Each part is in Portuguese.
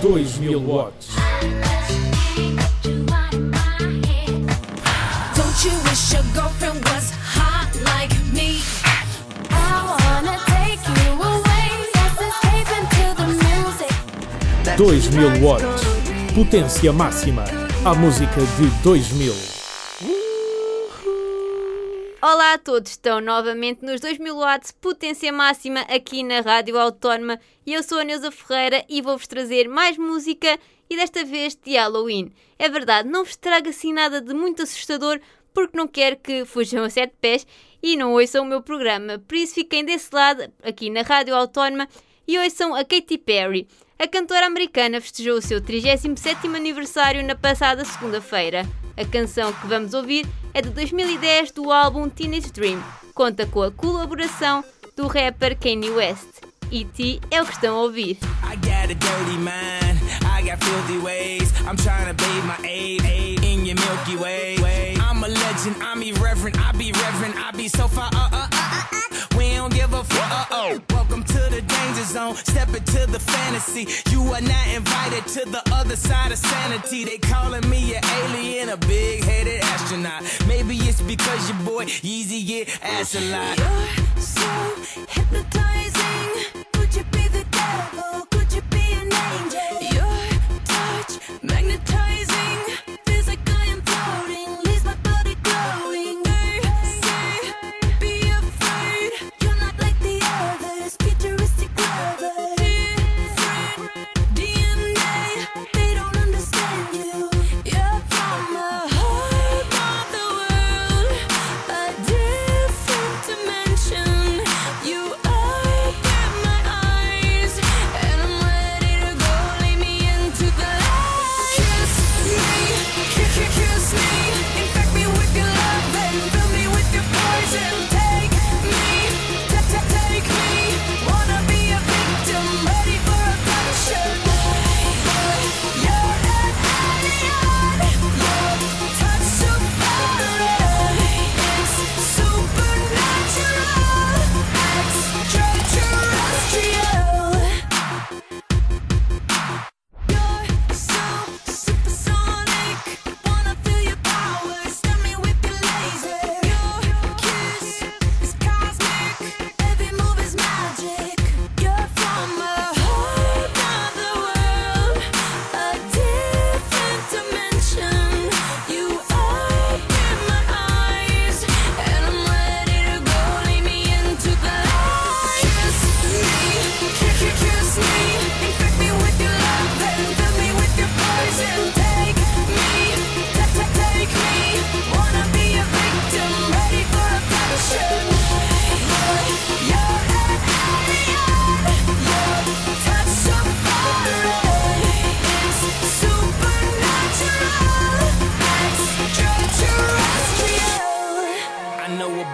2000 watts. Don't you wish your girlfriend was hot like me? I wanna take you away. Let's escape into the music. 2000 watts. Potência máxima. A música de 2000. Olá a todos, estão novamente nos 2000 watts, potência máxima aqui na Rádio Autónoma e eu sou a Neuza Ferreira e vou-vos trazer mais música e desta vez de Halloween. É verdade, não vos trago assim nada de muito assustador porque não quero que fujam a sete pés e não ouçam o meu programa, por isso fiquem desse lado aqui na Rádio Autónoma e ouçam a Katy Perry. A cantora americana festejou o seu 37º aniversário na passada segunda-feira. A canção que vamos ouvir é de 2010 do álbum Teenage Dream. Conta com a colaboração do rapper Kanye West. E.T. é o que estão a ouvir. I I got filthy ways. I'm trying to bathe my aid, aid in your Milky Way. I'm a legend. I'm irreverent. I be reverent. I be so far. Uh, uh, uh, uh, uh. We don't give a fuck. Uh, oh. Welcome to the danger zone. Step into the fantasy. You are not invited to the other side of sanity. They calling me an alien, a big headed astronaut. Maybe it's because your boy Yeezy get ass a lot. You're so hypnotizing.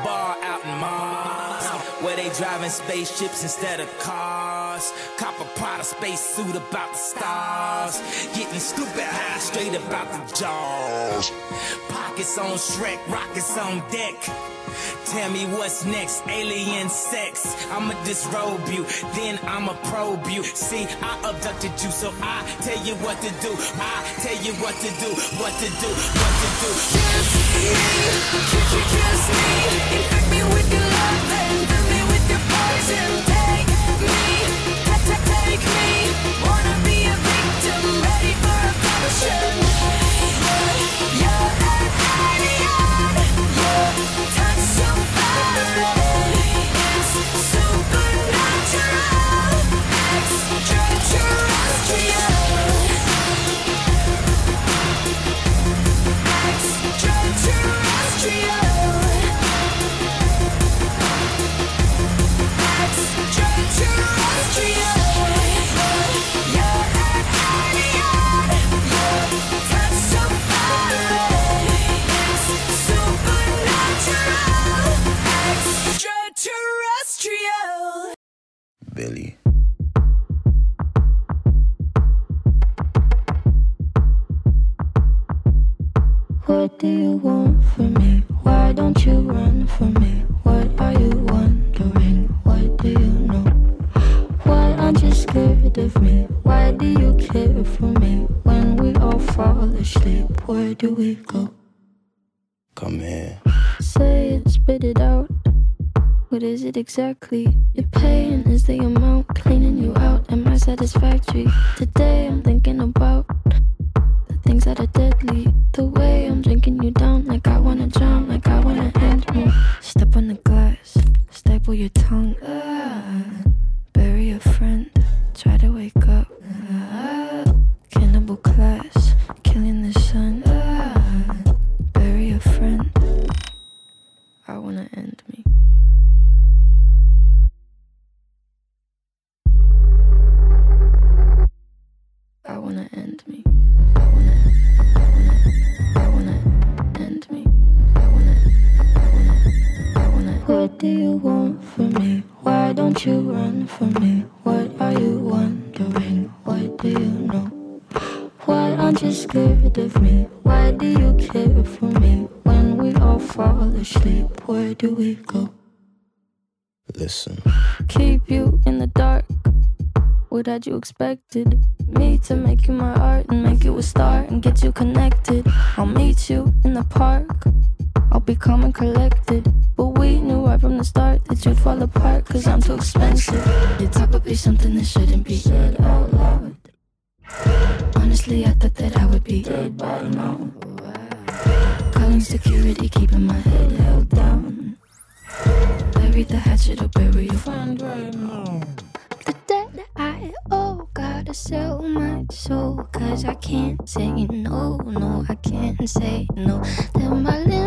Bar out in Mars where they driving spaceships instead of cars. Cop a Prada space suit about the stars. Getting stupid high straight about the jaws. Pockets on Shrek, rockets on deck. Tell me what's next, alien sex. I'ma disrobe you, then I'ma probe you. See, I abducted you, so I tell you what to do. I tell you what to do, what to do, what to do. Kiss me, kiss, kiss, kiss me. Infect me with your love and fill me with your poison. Take me, ta- ta- take me. Wanna be a victim, ready for abduction. You're Say it, spit it out. What is it exactly? Your pain is the amount cleaning you out. Am I satisfactory? Today I'm thinking about the things that are deadly. The way I'm drinking you down, like I wanna drown, like scared of me? Why do you care for me? When we all fall asleep, where do we go? Listen. keep you in the dark. What had you expected? Me to make you my art and make you a star and get you connected. I'll meet you in the park. I'll be calm and collected. But we knew right from the start that you'd fall apart cause I'm too expensive. Your talk something that shouldn't be said out loud. Honestly, I thought that I would be dead by now. Calling security, keeping my head held down. Bury the hatchet or bury your friend right now. The debt that I owe, gotta sell my soul. Cause I can't say no, no, I can't say no. Then my limbs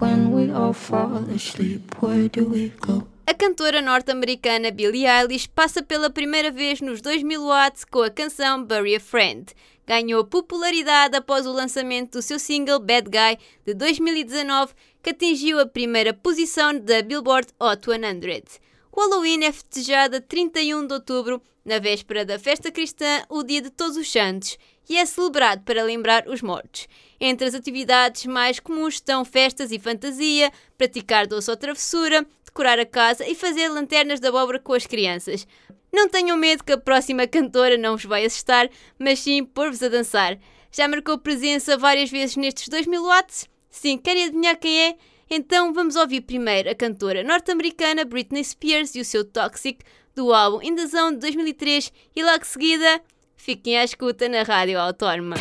When we all fall asleep, where do we go? A cantora norte-americana Billie Eilish passa pela primeira vez nos 2000 watts com a canção Bury a Friend. Ganhou popularidade após o lançamento do seu single Bad Guy de 2019, que atingiu a primeira posição da Billboard Hot 100. O Halloween é festejado a 31 de outubro, na véspera da festa cristã, o Dia de Todos os Santos, e é celebrado para lembrar os mortos. Entre as atividades mais comuns estão festas e fantasia, praticar doce ou travessura, decorar a casa e fazer lanternas de abóbora com as crianças. Não tenham medo que a próxima cantora não vos vai assustar, mas sim pôr-vos a dançar. Já marcou presença várias vezes nestes 2000 watts? Sim, querem adivinhar quem é? Então vamos ouvir primeiro a cantora norte-americana Britney Spears e o seu Toxic do álbum In The Zone de 2003 e logo seguida fiquem à escuta na Rádio Autónoma.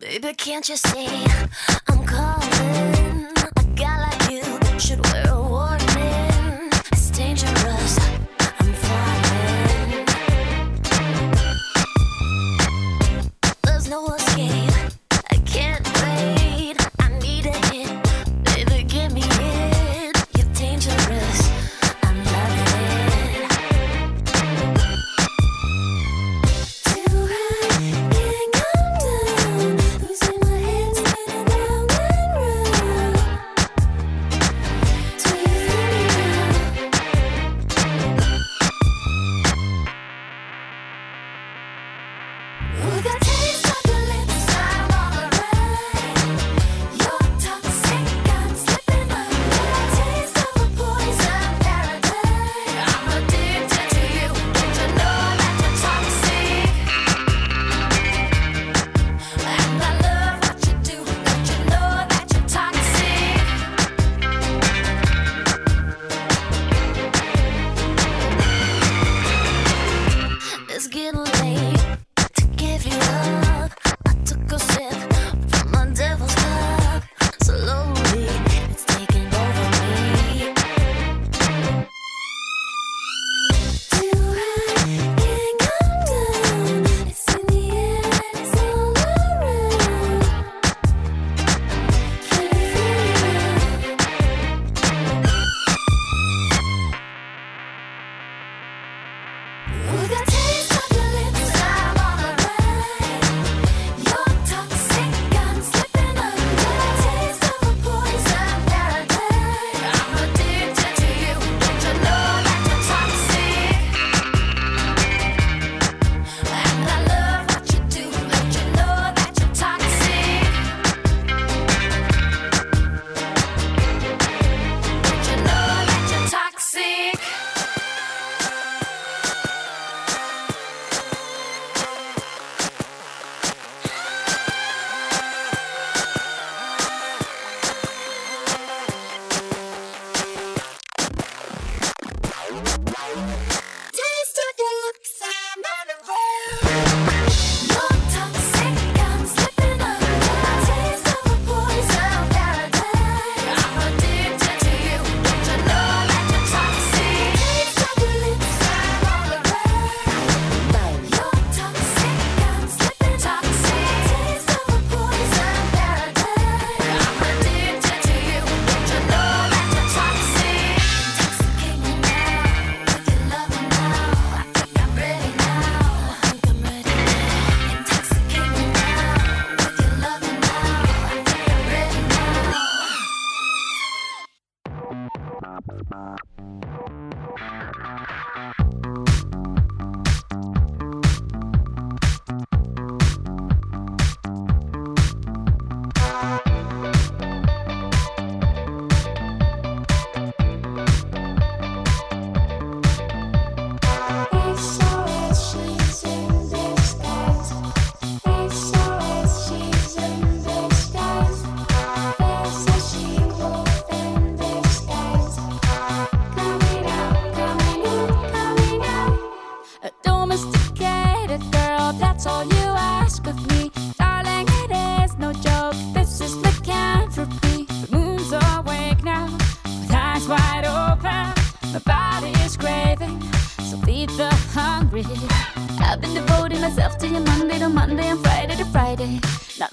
Baby, can't you see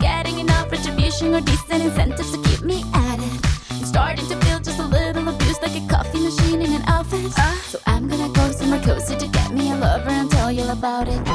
getting enough retribution or decent incentives to keep me at it. I'm starting to feel just a little abused like a coffee machine in an office. Uh, so I'm gonna go somewhere cozy to get me a lover and tell you all about it.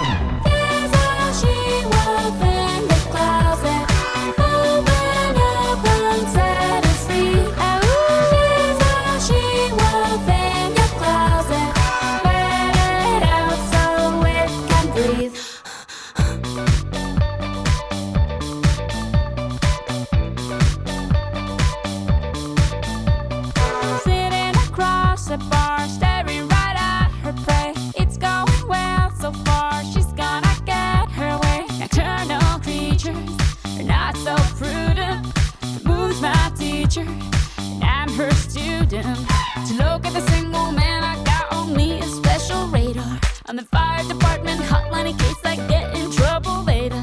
in case I get in trouble later.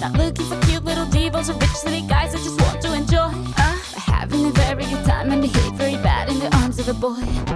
Not looking for cute little devils or rich city guys, I just want to enjoy. Uh, having a very good time and behave very bad in the arms of a boy.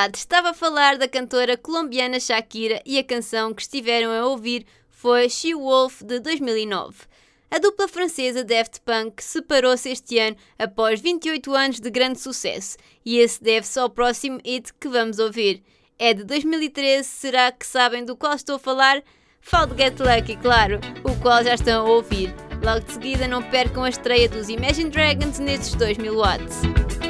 verdade, estava a falar da cantora colombiana Shakira e a canção que estiveram a ouvir foi She Wolf de 2009. A dupla francesa Daft Punk separou-se este ano após 28 anos de grande sucesso e esse deve-se ao próximo hit que vamos ouvir. É de 2013, será que sabem do qual estou a falar? Falo de Get Lucky, claro, o qual já estão a ouvir. Logo de seguida, não percam a estreia dos Imagine Dragons nestes 2000 watts.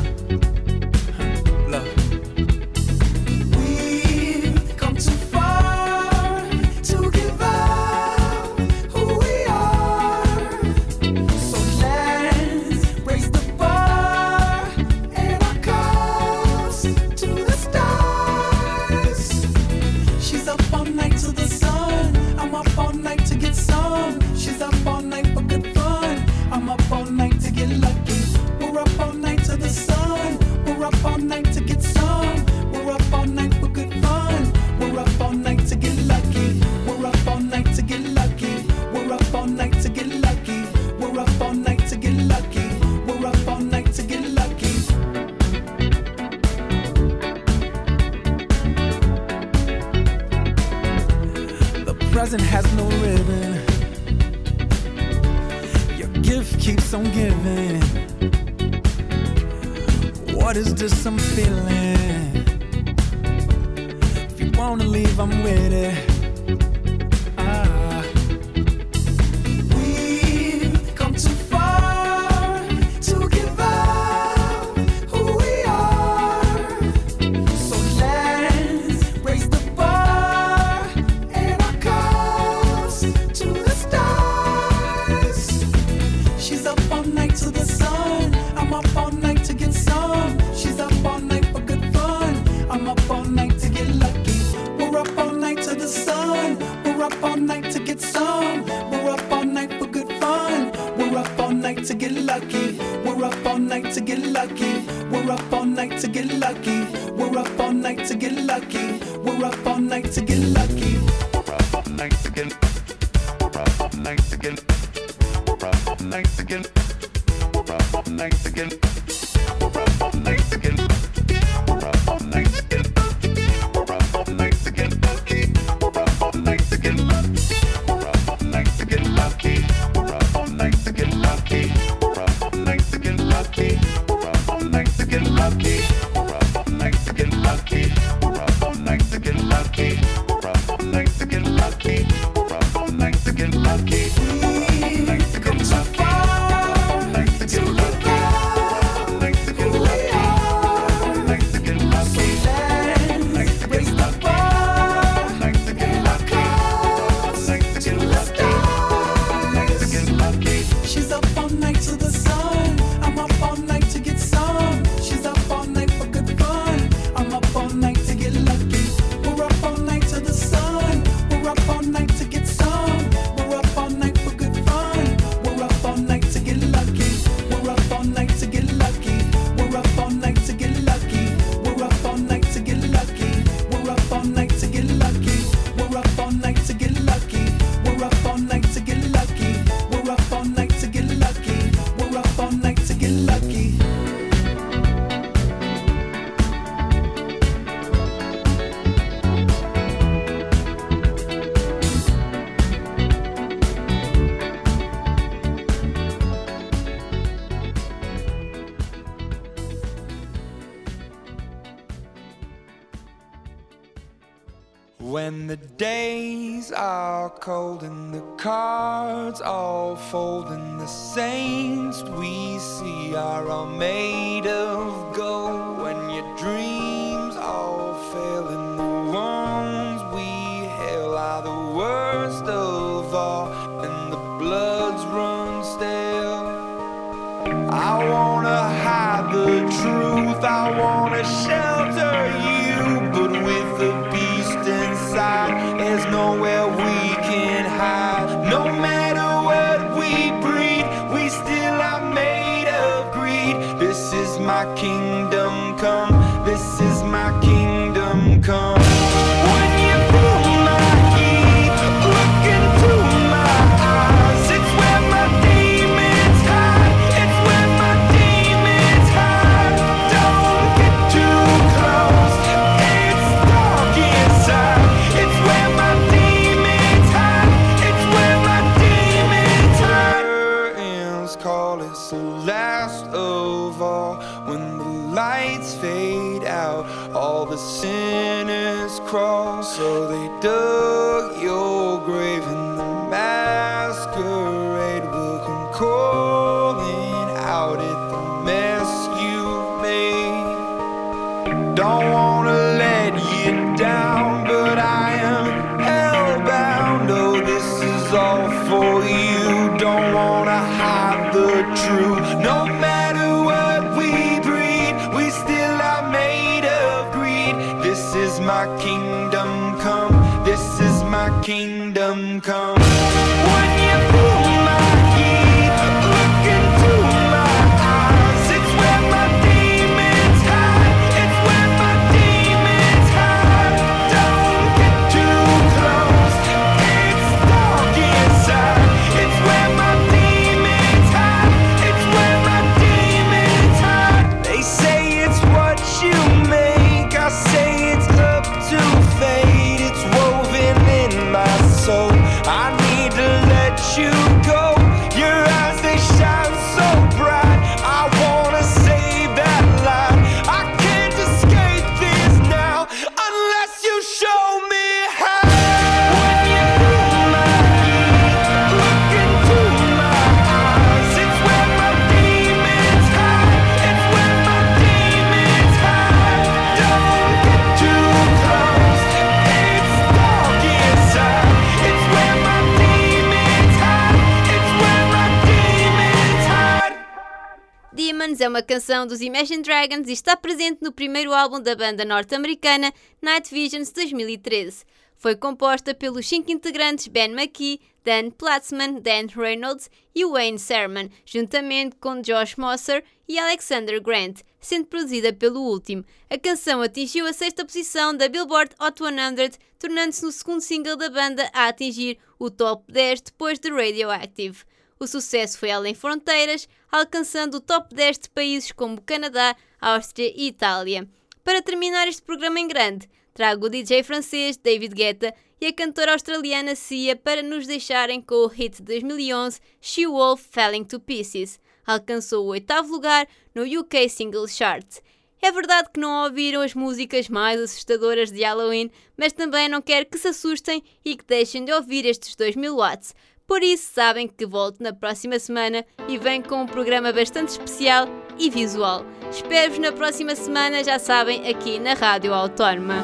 midnight cold and the cards all fold and the saints we see are all made of gold. When your dreams all fail and the ones we hail are the worst of all and the bloods run stale I wanna hide the truth, I wanna shelter When the lights fade out, all the sinners crawl. So they dug Demons é uma canção dos Imagine Dragons e está presente no primeiro álbum da banda norte-americana Night Visions 2013. Foi composta pelos cinco integrantes Ben McKee, Dan Platzman, Dan Reynolds e Wayne Sermon, juntamente com Josh Mosser e Alexander Grant, sendo produzida pelo último. A canção atingiu a sexta posição da Billboard Hot 100, tornando-se no segundo single da banda a atingir o top 10 depois de Radioactive. O sucesso foi além fronteiras, alcançando o top 10 de países como Canadá, Áustria e Itália. Para terminar este programa em grande, trago o DJ francês David Guetta e a cantora australiana Sia para nos deixarem com o hit de 2011 She Wolf Falling to Pieces. Alcançou o oitavo lugar no UK Singles Chart. É verdade que não ouviram as músicas mais assustadoras de Halloween, mas também não quero que se assustem e que deixem de ouvir estes 2000 watts. Por isso, sabem que volto na próxima semana e venho com um programa bastante especial e visual. Espero-vos na próxima semana, já sabem, aqui na Rádio Autónoma.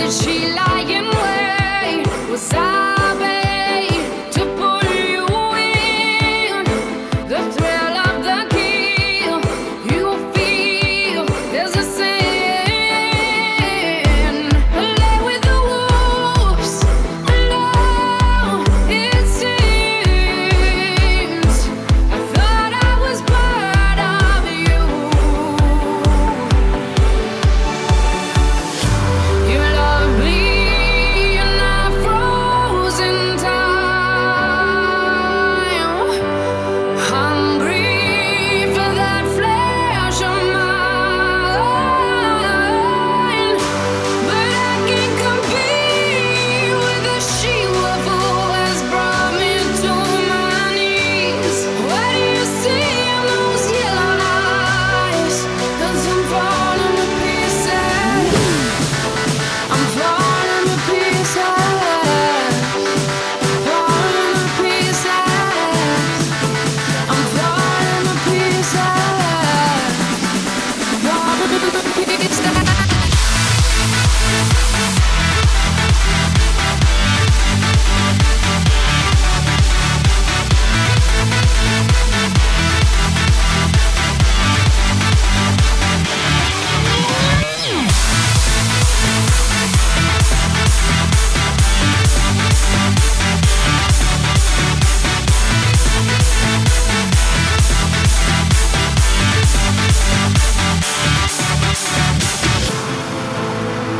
Did she lie in wait? Was I?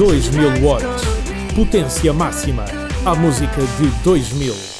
2000 watts. Potência máxima. A música de 2000.